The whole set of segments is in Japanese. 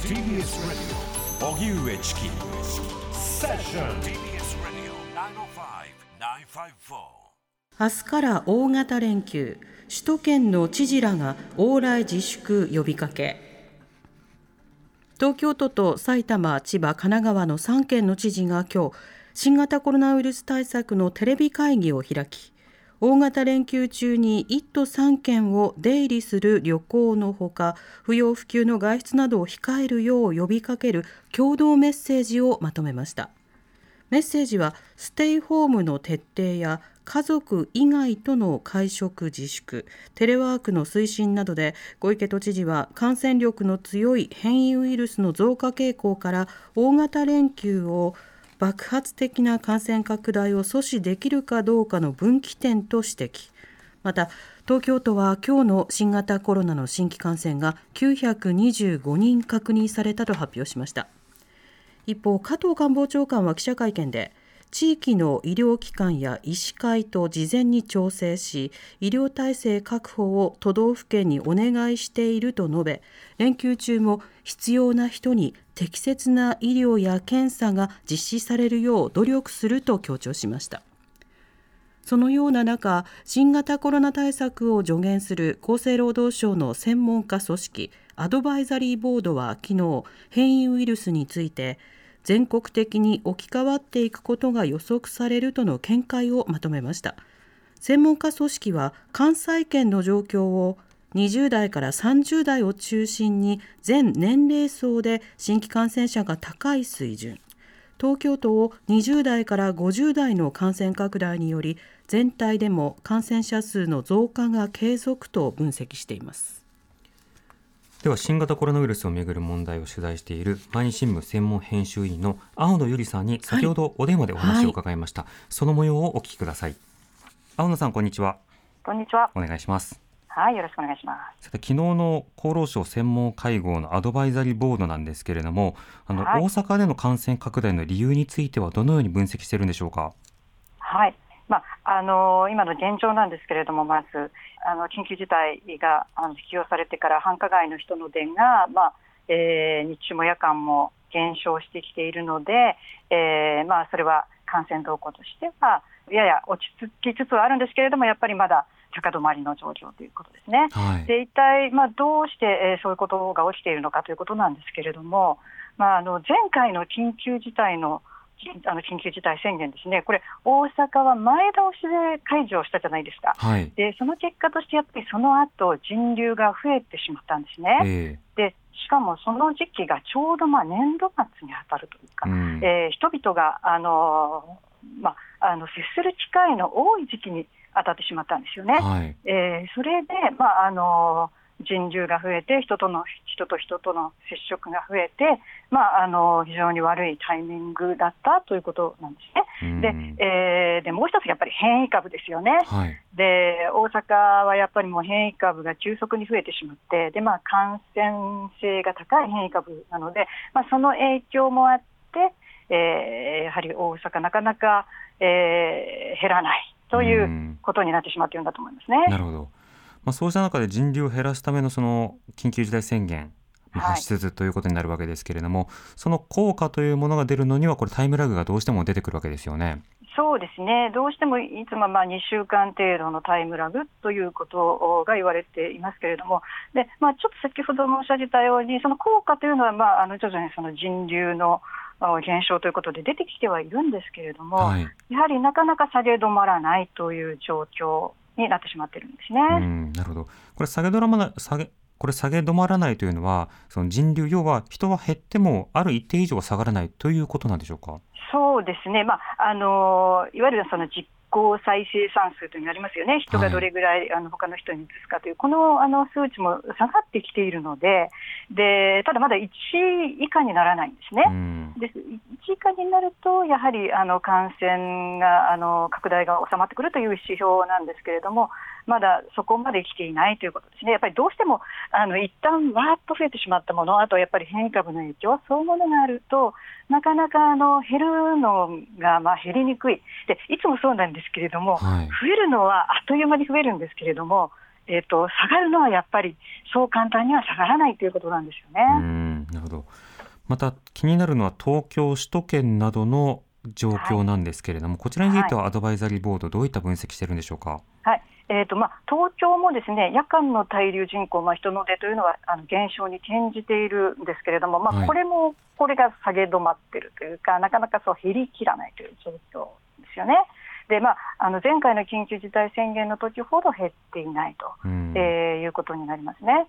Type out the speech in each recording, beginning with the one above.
TBS Radio. 荻上チキセッション TBS Radio 905-954明日から大型連休。首都圏の知事らが往来自粛呼びかけ。東京都と埼玉、千葉、神奈川の3県の知事が今日新型コロナウイルス対策のテレビ会議を開き大型連休中に1都3県を出入りする旅行のほか不要不急の外出などを控えるよう呼びかける共同メッセージをまとめました。メッセージはステイホームの徹底や家族以外との会食自粛テレワークの推進などで小池都知事は感染力の強い変異ウイルスの増加傾向から大型連休を爆発的な感染拡大を阻止できるかどうかの分岐点と指摘。また東京都は今日の新型コロナの新規感染が925人確認されたと発表しました。一方加藤官房長官は記者会見で地域の医療機関や医師会と事前に調整し医療体制確保を都道府県にお願いしていると述べ連休中も必要な人に適切な医療や検査が実施されるよう努力すると強調しました。そのような中新型コロナ対策を助言する厚生労働省の専門家組織アドバイザリーボードは昨日変異ウイルスについて全国的に置き換わっていくことが予測されるとの見解をまとめました。専門家組織は関西圏の状況を20代から30代を中心に全年齢層で新規感染者が高い水準。東京都を20代から50代の感染拡大により全体でも感染者数の増加が継続と分析しています。では新型コロナウイルスをめぐる問題を取材している毎日新聞専門編集員の青野由里さんに先ほどお電話でお話を伺いました、はい、その模様をお聞きください。青野さんこんにちは。こんにちは。お願いしますはいよろしくお願いします。さて昨日の厚労省専門会合のアドバイザリーボードなんですけれどもあの、はい、大阪での感染拡大の理由についてはどのように分析しているんでしょうか？はい。まあ、あの今の現状なんですけれども、まずあの緊急事態があの適用されてから繁華街の人の出が、まあえー、日中も夜間も減少してきているので、えーまあ、それは感染動向としてはやや落ち着きつつはあるんですけれども、やっぱりまだ高止まりの状況ということですね。はい、で一体、まあ、どうして、えー、そういうことが起きているのかということなんですけれども、まあ、あの前回の緊急事態のあの緊急事態宣言ですね、これ、大阪は前倒しで解除したじゃないですか、はい、でその結果として、やっぱりその後人流が増えてしまったんですね。えー、でしかもその時期がちょうどまあ年度末に当たるというか、うん、えー、人々があの、まあ、あの接する機会の多い時期に当たってしまったんですよね。はい、えー、それで、まああの人流が増えて人との人と人との接触が増えて、まあ、あの非常に悪いタイミングだったということなんですね。で,、えー、でもう一つ、やっぱり変異株ですよね、はい、で大阪はやっぱりもう変異株が急速に増えてしまって、でまあ、感染性が高い変異株なので、まあ、その影響もあって、えー、やはり大阪、なかなか、えー、減らないということになってしまっているんだと思いますね。なるほど。まあ、そうした中で人流を減らすためのその緊急事態宣言発出ということになるわけですけれども、はい、その効果というものが出るのには、これ、タイムラグがどうしても出てくるわけですよね。そうですね、どうしてもいつもまあ2週間程度のタイムラグということが言われていますけれども、でまあ、ちょっと先ほど申し上げたように、その効果というのは、まあ、あの徐々にその人流の減少ということで出てきてはいるんですけれども、はい、やはりなかなか下げ止まらないという状況になってしまってるんですね。なるほど。これ下げ止まら下げこれ下げ止まらないというのは、その人流、要は人は減っても、ある一定以上は下がらないということなんでしょうか？そうですね、まああのいわゆるその実行再生産数というのがありますよね、人がどれぐらい、はい、あの他の人に移すかという、このあの数値も下がってきているので、でただまだ1以下にならないんですね。で1以下になると、やはりあの感染があの拡大が収まってくるという指標なんですけれども、まだそこまで来ていないということですね、やっぱりどうしてもあの一旦わーっと増えてしまったもの、あとやっぱり変異株の影響、そういうものがあると、なかなかあの減るのがまあ減りにくい。で、いつもそうなんですけれども、はい、増えるのはあっという間に増えるんですけれども、えーと、下がるのはやっぱりそう簡単には下がらないということなんですよね。うんなるほどまた気になるのは東京、首都圏などの状況なんですけれども、はい、こちらについてはアドバイザリーボード、どういった分析しているんでしょうか？はいえーとまあ、東京もですね夜間の滞留人口、まあ、人の出というのはあの減少に転じているんですけれども、まあ、これも、これが下げ止まっているというか、なかなかそう減りきらないという状況ですよね。でまあ、あの前回の緊急事態宣言の時ほど減っていないと、うん、えー、いうことになりますね。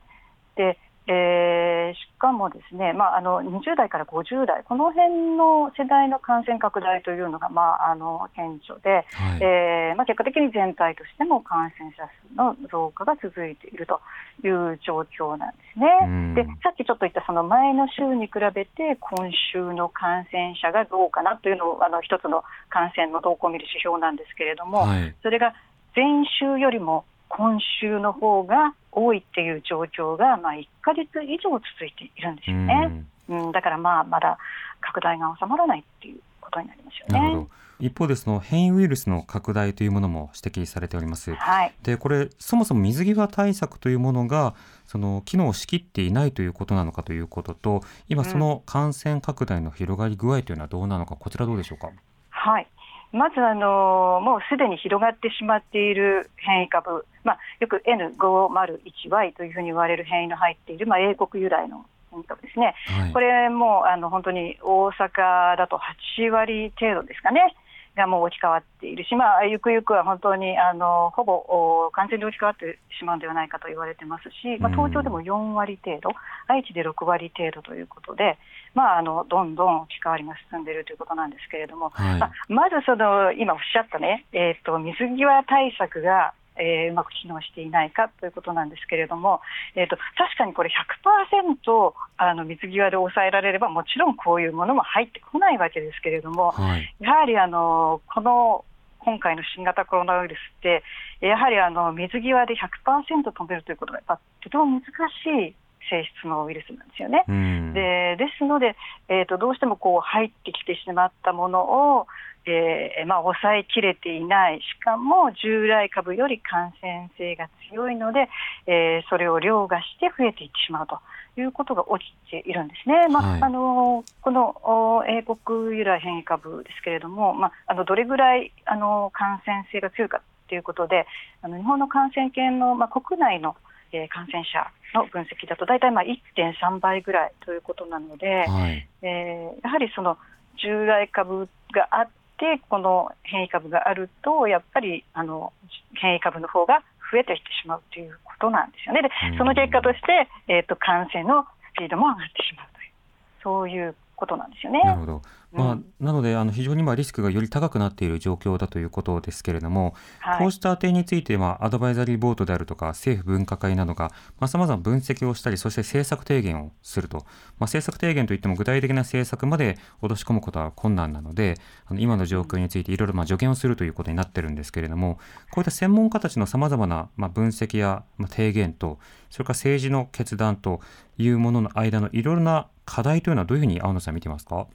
でえー、しかもですね、まあ、あの20代から50代、この辺の世代の感染拡大というのが、まあ、あの顕著で、はい、えー、まあ、結果的に全体としても感染者数の増加が続いているという状況なんですね。でさっきちょっと言ったその前の週に比べて今週の感染者がどうかなというのをあの一つの感染の動向を見る指標なんですけれども、はい、それが前週よりも今週の方が多いっていう状況が、まあ、1か月以上続いているんですよね。うん、だからまあまだ拡大が収まらないっていうことになりますよね。一方でその変異ウイルスの拡大というものも指摘されております。はい、でこれそもそも水際対策というものがその機能しきっていないということなのかということと今その感染拡大の広がり具合というのはどうなのか、こちらどうでしょうか？はいまずあのもうすでに広がってしまっている変異株、まあ、よく N501Y というふうに言われる変異の入っている、まあ、英国由来の変異株ですね、はい、これもあの本当に大阪だと8割程度ですかね。がもう置き換わっているし、まあ、ゆくゆくは本当にあのほぼ完全に置き換わってしまうのではないかと言われてますし、まあ、東京でも4割程度、愛知で6割程度ということで、まあ、あのどんどん置き換わりが進んでいるということなんですけれども、はい、まあ、まずその今おっしゃったね、えーと、水際対策がえー、うまく機能していないかということなんですけれども、えーと、確かにこれ100%あの水際で抑えられればもちろんこういうものも入ってこないわけですけれども、はい、やはりあのこの今回の新型コロナウイルスって、やはりあの水際で100%止めるということがやっぱとても難しい性質のウイルスなんですよね。でですので、えーと、どうしてもこう入ってきてしまったものを、えーまあ、抑えきれていない、しかも従来株より感染性が強いので、えー、それを凌駕して増えていってしまうということが起きているんですね。まあ、はい、あのこの英国由来変異株ですけれども、まあ、あのどれぐらいあの感染性が強いかということで、あの日本の感染研の、まあ、国内のえー、感染者の分析だと大体まあ1.3倍ぐらいということなので、はい、えー、やはりその従来株があってこの変異株があるとやっぱりあの変異株の方が増えていってしまうということなんですよね。でその結果として、えーと、感染のスピードも上がってしまうというそういうことなんですよね。なるほど。まあ、うん、なのであの非常にまあリスクがより高くなっている状況だということですけれども、はい、こうした点についてまあアドバイザリーボードであるとか政府分科会などがさまざ、ま分析をしたりそして政策提言をすると、まあ、政策提言といっても具体的な政策まで落とし込むことは困難なのであの今の状況についていろいろまあ助言をするということになってるんですけれどもこういった専門家たちのさまざまなまあ分析やまあ提言とそれから政治の決断というものの間のいろいろな課題というのはどういうふうに青野さん見てますか？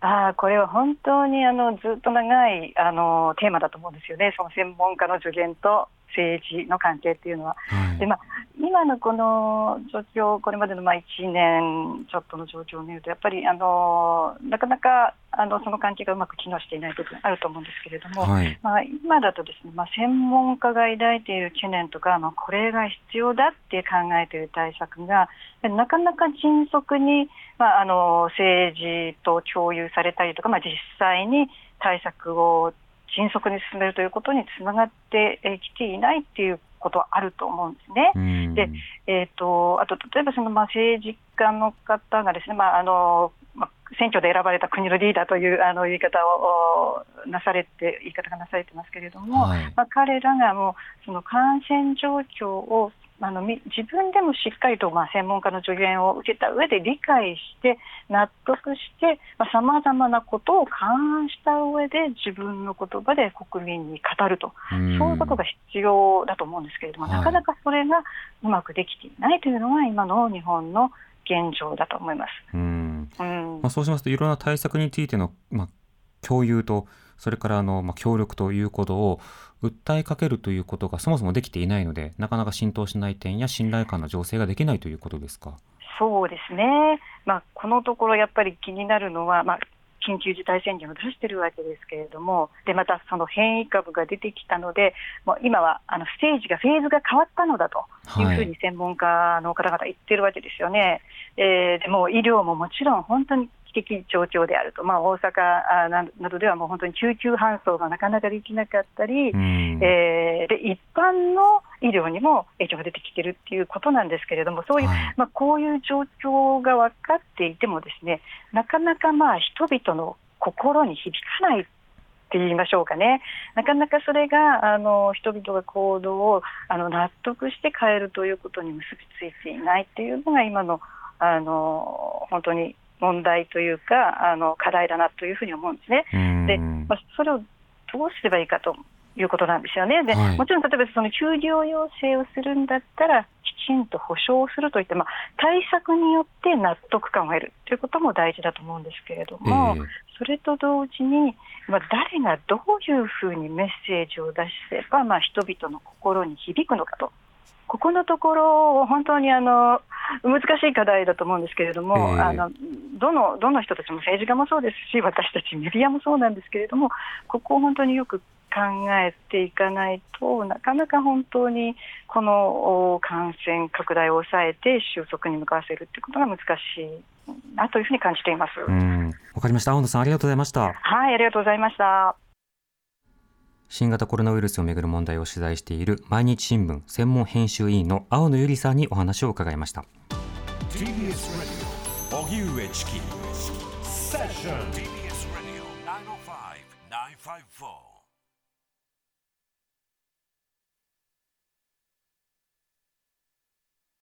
あこれは本当にあのずっと長いあのテーマだと思うんですよね、その専門家の助言と政治の関係っていうのは。はい、でまあ、今のこの状況、これまでのまあ1年ちょっとの状況を見ると、やっぱりあのなかなかあのその関係がうまく機能していない部分あると思うんですけれども、はい、まあ、今だとですね、まあ、専門家が抱いている懸念とか、まあ、これが必要だって考えている対策が、なかなか迅速に、まあ、あの政治と共有されたりとか、まあ、実際に対策を迅速に進めるということにつながってきていないっていうことはあると思うんですね。で、えーと、あと例えばそのまあ政治家の方がですね、まああのまあ、選挙で選ばれた国のリーダーというあの言い方をなされて言い方がなされてますけれども、はい、まあ、彼らがもうその感染状況をあの自分でもしっかりとまあ専門家の助言を受けた上で理解して納得してさまざ、まなことを勘案した上で自分の言葉で国民に語ると。そういうことが必要だと思うんですけれども、はい、なかなかそれがうまくできていないというのが今の日本の現状だと思います。うん、うん、まあ、そうしますといろんな対策についての、まあ共有とそれからあの、まあ、協力ということを訴えかけるということがそもそもできていないのでなかなか浸透しない点や信頼感の醸成ができないということですか？そうですね、まあ、このところやっぱり気になるのは、まあ、緊急事態宣言を出しているわけですけれども、でまたその変異株が出てきたので、もう今はあのステージが、フェーズが変わったのだというふうに専門家の方々言ってるわけですよね。はい、えー、でも医療ももちろん本当に危機状況であると、まあ、大阪などではもう本当に救急搬送がなかなかできなかったり、えー、で一般の医療にも影響が出てきているっていうことなんですけれども、そういう、はい、まあ、こういう状況が分かっていても、ですねなかなかまあ人々の心に響かないって言いましょうかね、なかなかそれがあの人々が行動をあの納得して変えるということに結びついていないっていうのが今のあの本当に問題というかあの課題だなというふうに思うんですね。で、まあ、それをどうすればいいかということなんですよね。で、はい、もちろん例えばその休業要請をするんだったらきちんと保証するといって、まあ、対策によって納得感を得るということも大事だと思うんですけれども、えー、それと同時に、まあ、誰がどういうふうにメッセージを出せば、まあ、人々の心に響くのかと。ここのところ、本当にあの難しい課題だと思うんですけれども、えー、あのどのどの人たちも政治家もそうですし、私たちメディアもそうなんですけれども、ここを本当によく考えていかないとなかなか本当にこの感染拡大を抑えて収束に向かわせるということが難しいなというふうに感じています。わかりました。青野さんありがとうございました。はい、ありがとうございました。新型コロナウイルスをめぐる問題を取材している毎日新聞専門編集委員の青野由里さんにお話を伺いました。TBS ラジオ荻上チキセッション TBS ラジオ905-954